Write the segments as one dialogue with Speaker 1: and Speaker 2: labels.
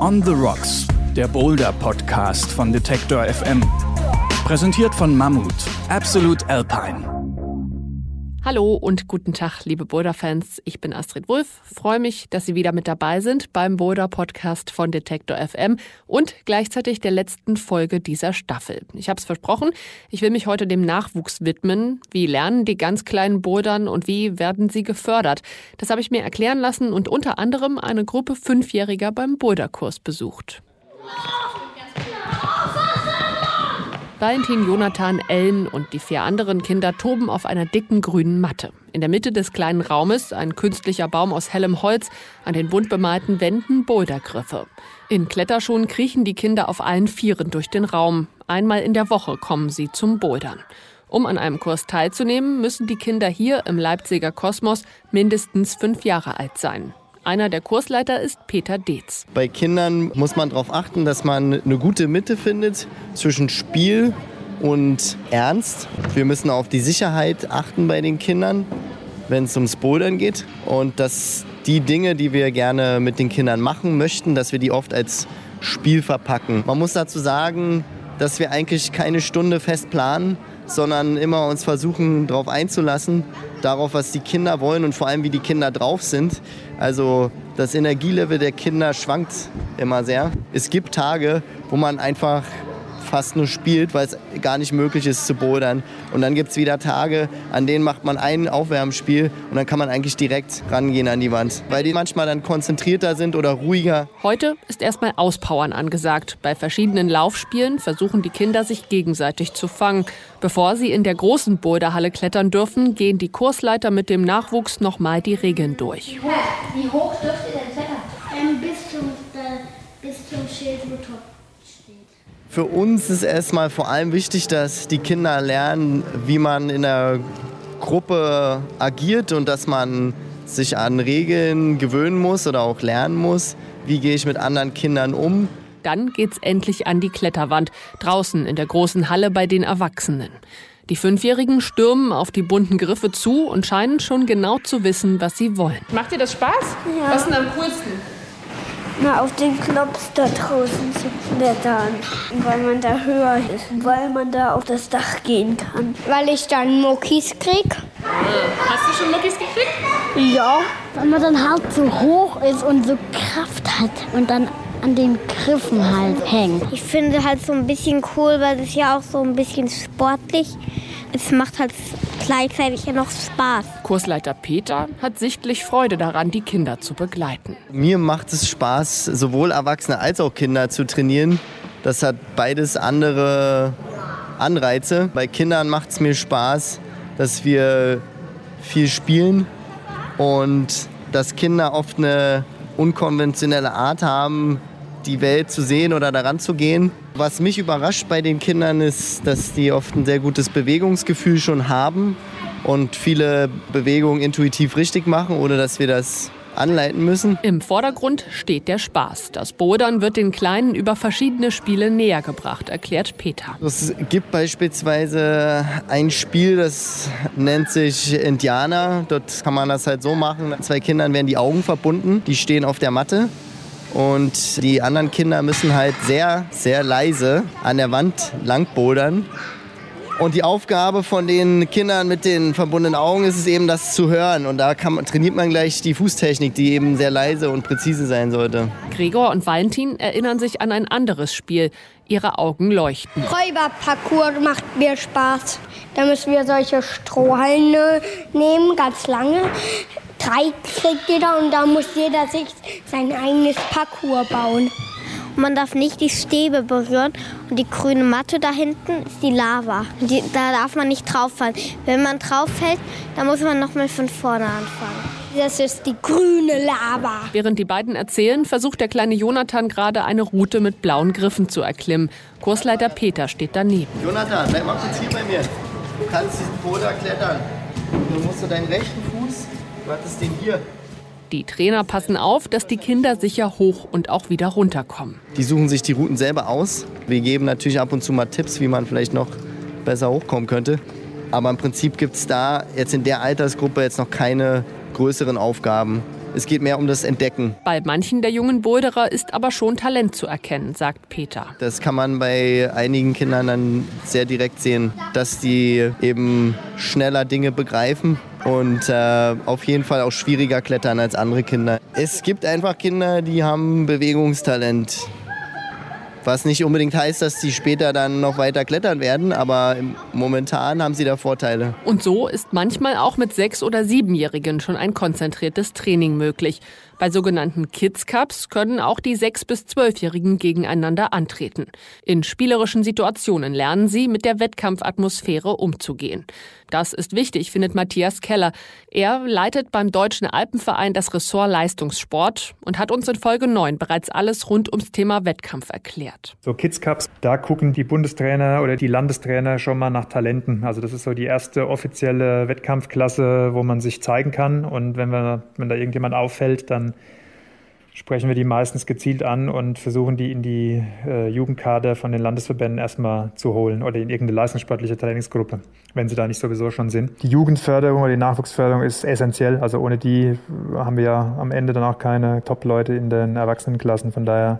Speaker 1: On the Rocks, der Boulder Podcast von Detektor FM. Präsentiert von Mammut, Absolute Alpine.
Speaker 2: Hallo und guten Tag, liebe Boulder-Fans. Ich bin Astrid Wulff. Freue mich, dass Sie wieder mit dabei sind beim Boulder-Podcast von Detektor FM und gleichzeitig der letzten Folge dieser Staffel. Ich habe es versprochen, ich will mich heute dem Nachwuchs widmen. Wie lernen die ganz kleinen Bouldern und wie werden sie gefördert? Das habe ich mir erklären lassen und unter anderem eine Gruppe Fünfjähriger beim Boulderkurs besucht. Valentin, Jonathan, Ellen und die vier anderen Kinder toben auf einer dicken grünen Matte. In der Mitte des kleinen Raumes ein künstlicher Baum aus hellem Holz, an den bunt bemalten Wänden Bouldergriffe. In Kletterschuhen kriechen die Kinder auf allen Vieren durch den Raum. Einmal in der Woche kommen sie zum Bouldern. Um an einem Kurs teilzunehmen, müssen die Kinder hier im Leipziger Kosmos mindestens fünf Jahre alt sein. Einer der Kursleiter ist Peter Deetz.
Speaker 3: Bei Kindern muss man darauf achten, dass man eine gute Mitte findet zwischen Spiel und Ernst. Wir müssen auf die Sicherheit achten bei den Kindern, wenn es ums Bouldern geht. Und dass die Dinge, die wir gerne mit den Kindern machen möchten, dass wir die oft als Spiel verpacken. Man muss dazu sagen, dass wir eigentlich keine Stunde fest planen, sondern immer uns versuchen, darauf einzulassen, darauf, was die Kinder wollen und vor allem, wie die Kinder drauf sind. Also das Energielevel der Kinder schwankt immer sehr. Es gibt Tage, wo man einfach fast nur spielt, weil es gar nicht möglich ist zu bouldern. Und dann gibt es wieder Tage, an denen macht man ein Aufwärmspiel und dann kann man eigentlich direkt rangehen an die Wand, weil die manchmal dann konzentrierter sind oder ruhiger.
Speaker 2: Heute ist erstmal Auspowern angesagt. Bei verschiedenen Laufspielen versuchen die Kinder sich gegenseitig zu fangen. Bevor sie in der großen Boulderhalle klettern dürfen, gehen die Kursleiter mit dem Nachwuchs nochmal die Regeln durch.
Speaker 4: Wie hoch, Wie hoch dürft ihr denn klettern? Ähm, bis, zum, äh, bis zum Schild, wo top
Speaker 3: für uns ist erstmal vor allem wichtig, dass die Kinder lernen, wie man in der Gruppe agiert und dass man sich an Regeln gewöhnen muss oder auch lernen muss. Wie gehe ich mit anderen Kindern um?
Speaker 2: Dann geht's endlich an die Kletterwand, draußen in der großen Halle bei den Erwachsenen. Die Fünfjährigen stürmen auf die bunten Griffe zu und scheinen schon genau zu wissen, was sie wollen.
Speaker 5: Macht dir das Spaß?
Speaker 4: Ja.
Speaker 5: Was ist denn am coolsten?
Speaker 4: Mal auf den Klops da draußen zu klettern, weil man da höher ist, weil man da auf das Dach gehen kann. Weil ich dann Muckis krieg.
Speaker 5: Hast du schon Muckis gekriegt?
Speaker 4: Ja. Weil man dann halt so hoch ist und so Kraft hat und dann an den Griffen halt hängt. Ich finde halt so ein bisschen cool, weil es ja auch so ein bisschen sportlich. Es macht halt gleichzeitig ja noch Spaß.
Speaker 2: Kursleiter Peter hat sichtlich Freude daran, die Kinder zu begleiten.
Speaker 3: Mir macht es Spaß, sowohl Erwachsene als auch Kinder zu trainieren. Das hat beides andere Anreize. Bei Kindern macht es mir Spaß, dass wir viel spielen und dass Kinder oft eine unkonventionelle Art haben, die Welt zu sehen oder daran zu gehen. Was mich überrascht bei den Kindern ist, dass die oft ein sehr gutes Bewegungsgefühl schon haben und viele Bewegungen intuitiv richtig machen, ohne dass wir das anleiten müssen.
Speaker 2: Im Vordergrund steht der Spaß. Das Bouldern wird den Kleinen über verschiedene Spiele näher gebracht, erklärt Peter.
Speaker 3: Es gibt beispielsweise ein Spiel, das nennt sich Indianer. Dort kann man das halt so machen. Zwei Kindern werden die Augen verbunden, die stehen auf der Matte und die anderen Kinder müssen halt sehr, sehr leise an der Wand lang bouldern. Und die Aufgabe von den Kindern mit den verbundenen Augen ist es eben, das zu hören. Und da kann, trainiert man gleich die Fußtechnik, die eben sehr leise und präzise sein sollte.
Speaker 2: Gregor und Valentin erinnern sich an ein anderes Spiel. Ihre Augen leuchten.
Speaker 4: Räuberparcours macht mir Spaß. Da müssen wir solche Strohhalme nehmen, ganz lange drei kriegt jeder und da muss jeder sich sein eigenes Parcours bauen. Man darf nicht die Stäbe berühren und die grüne Matte da hinten ist die Lava. Die, da darf man nicht drauf fallen. Wenn man drauf fällt, dann muss man nochmal von vorne anfangen. Das ist die grüne Lava.
Speaker 2: Während die beiden erzählen, versucht der kleine Jonathan gerade eine Route mit blauen Griffen zu erklimmen. Kursleiter Peter steht daneben.
Speaker 3: Jonathan, bleib mal kurz hier bei mir. Du kannst diesen Boulder klettern. Du musst du deinen rechten Fuß was ist denn hier?
Speaker 2: Die Trainer passen auf, dass die Kinder sicher hoch und auch wieder runterkommen.
Speaker 3: Die suchen sich die Routen selber aus. Wir geben natürlich ab und zu mal Tipps, wie man vielleicht noch besser hochkommen könnte. Aber im Prinzip gibt es da jetzt in der Altersgruppe jetzt noch keine größeren Aufgaben. Es geht mehr um das Entdecken.
Speaker 2: Bei manchen der jungen Boulderer ist aber schon Talent zu erkennen, sagt Peter.
Speaker 3: Das kann man bei einigen Kindern dann sehr direkt sehen, dass die eben schneller Dinge begreifen und äh, auf jeden Fall auch schwieriger klettern als andere Kinder. Es gibt einfach Kinder, die haben Bewegungstalent. Was nicht unbedingt heißt, dass sie später dann noch weiter klettern werden, aber momentan haben sie da Vorteile.
Speaker 2: Und so ist manchmal auch mit sechs- oder siebenjährigen schon ein konzentriertes Training möglich. Bei sogenannten Kids Cups können auch die sechs- bis zwölfjährigen gegeneinander antreten. In spielerischen Situationen lernen sie, mit der Wettkampfatmosphäre umzugehen. Das ist wichtig, findet Matthias Keller. Er leitet beim Deutschen Alpenverein das Ressort Leistungssport und hat uns in Folge 9 bereits alles rund ums Thema Wettkampf erklärt.
Speaker 6: So Kids Cups, da gucken die Bundestrainer oder die Landestrainer schon mal nach Talenten. Also das ist so die erste offizielle Wettkampfklasse, wo man sich zeigen kann. Und wenn, wir, wenn da irgendjemand auffällt, dann sprechen wir die meistens gezielt an und versuchen die in die äh, Jugendkader von den Landesverbänden erstmal zu holen oder in irgendeine leistungssportliche Trainingsgruppe, wenn sie da nicht sowieso schon sind. Die Jugendförderung oder die Nachwuchsförderung ist essentiell. Also ohne die haben wir ja am Ende dann auch keine Top-Leute in den Erwachsenenklassen. Von daher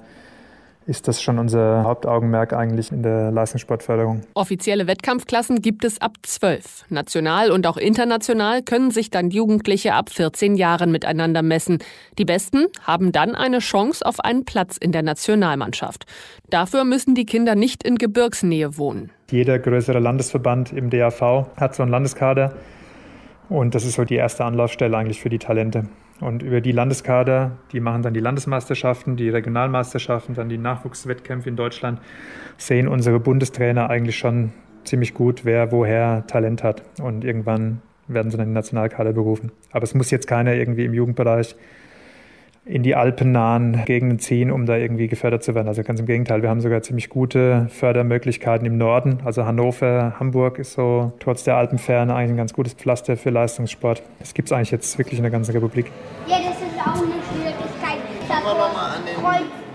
Speaker 6: ist das schon unser Hauptaugenmerk eigentlich in der Leistungssportförderung.
Speaker 2: Offizielle Wettkampfklassen gibt es ab 12. National und auch international können sich dann Jugendliche ab 14 Jahren miteinander messen. Die Besten haben dann eine Chance auf einen Platz in der Nationalmannschaft. Dafür müssen die Kinder nicht in Gebirgsnähe wohnen.
Speaker 6: Jeder größere Landesverband im DAV hat so einen Landeskader. Und das ist so die erste Anlaufstelle eigentlich für die Talente. Und über die Landeskader, die machen dann die Landesmeisterschaften, die Regionalmeisterschaften, dann die Nachwuchswettkämpfe in Deutschland, sehen unsere Bundestrainer eigentlich schon ziemlich gut, wer woher Talent hat. Und irgendwann werden sie dann in den Nationalkader berufen. Aber es muss jetzt keiner irgendwie im Jugendbereich in die alpennahen Gegenden ziehen, um da irgendwie gefördert zu werden. Also ganz im Gegenteil, wir haben sogar ziemlich gute Fördermöglichkeiten im Norden. Also Hannover, Hamburg ist so trotz der Alpenferne eigentlich ein ganz gutes Pflaster für Leistungssport. Das gibt es eigentlich jetzt wirklich in der ganzen Republik.
Speaker 4: Ja, das ist auch eine Schwierigkeit.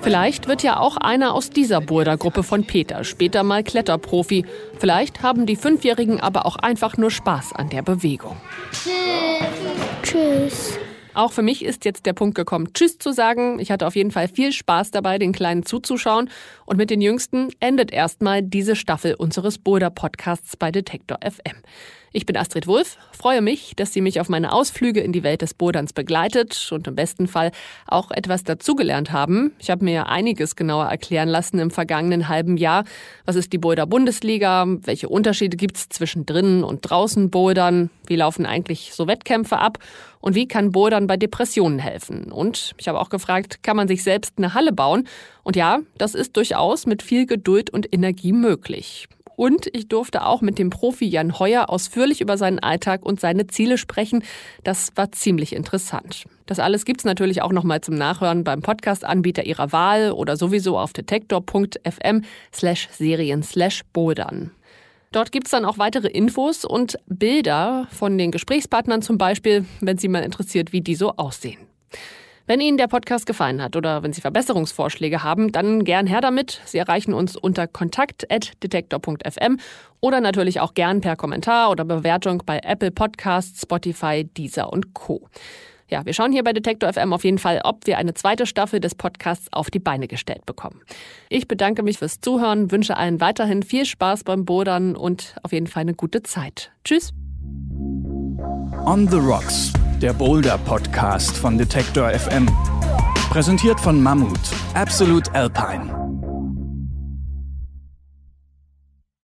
Speaker 2: Vielleicht wird ja auch einer aus dieser Bouldergruppe von Peter später mal Kletterprofi. Vielleicht haben die Fünfjährigen aber auch einfach nur Spaß an der Bewegung.
Speaker 4: Tschüss.
Speaker 2: Auch für mich ist jetzt der Punkt gekommen, Tschüss zu sagen. Ich hatte auf jeden Fall viel Spaß dabei, den Kleinen zuzuschauen. Und mit den Jüngsten endet erstmal diese Staffel unseres Boulder-Podcasts bei Detektor FM. Ich bin Astrid Wulff, freue mich, dass sie mich auf meine Ausflüge in die Welt des Boderns begleitet und im besten Fall auch etwas dazugelernt haben. Ich habe mir einiges genauer erklären lassen im vergangenen halben Jahr. Was ist die Boulder Bundesliga? Welche Unterschiede gibt es zwischen drinnen und draußen Bouldern? Wie laufen eigentlich so Wettkämpfe ab? Und wie kann Bouldern bei Depressionen helfen? Und ich habe auch gefragt, kann man sich selbst eine Halle bauen? Und ja, das ist durchaus mit viel Geduld und Energie möglich. Und ich durfte auch mit dem Profi Jan Heuer ausführlich über seinen Alltag und seine Ziele sprechen. Das war ziemlich interessant. Das alles gibt's natürlich auch nochmal zum Nachhören beim Podcast-Anbieter Ihrer Wahl oder sowieso auf detektor.fm slash serien slash bouldern. Dort gibt's dann auch weitere Infos und Bilder von den Gesprächspartnern zum Beispiel, wenn Sie mal interessiert, wie die so aussehen. Wenn Ihnen der Podcast gefallen hat oder wenn Sie Verbesserungsvorschläge haben, dann gern her damit. Sie erreichen uns unter kontakt.detektor.fm oder natürlich auch gern per Kommentar oder Bewertung bei Apple Podcasts, Spotify, Deezer und Co. Ja, wir schauen hier bei Detektor FM auf jeden Fall, ob wir eine zweite Staffel des Podcasts auf die Beine gestellt bekommen. Ich bedanke mich fürs Zuhören, wünsche allen weiterhin viel Spaß beim Bodern und auf jeden Fall eine gute Zeit. Tschüss.
Speaker 1: On the Rocks, der Boulder Podcast von Detektor FM. Präsentiert von Mammut, Absolute Alpine.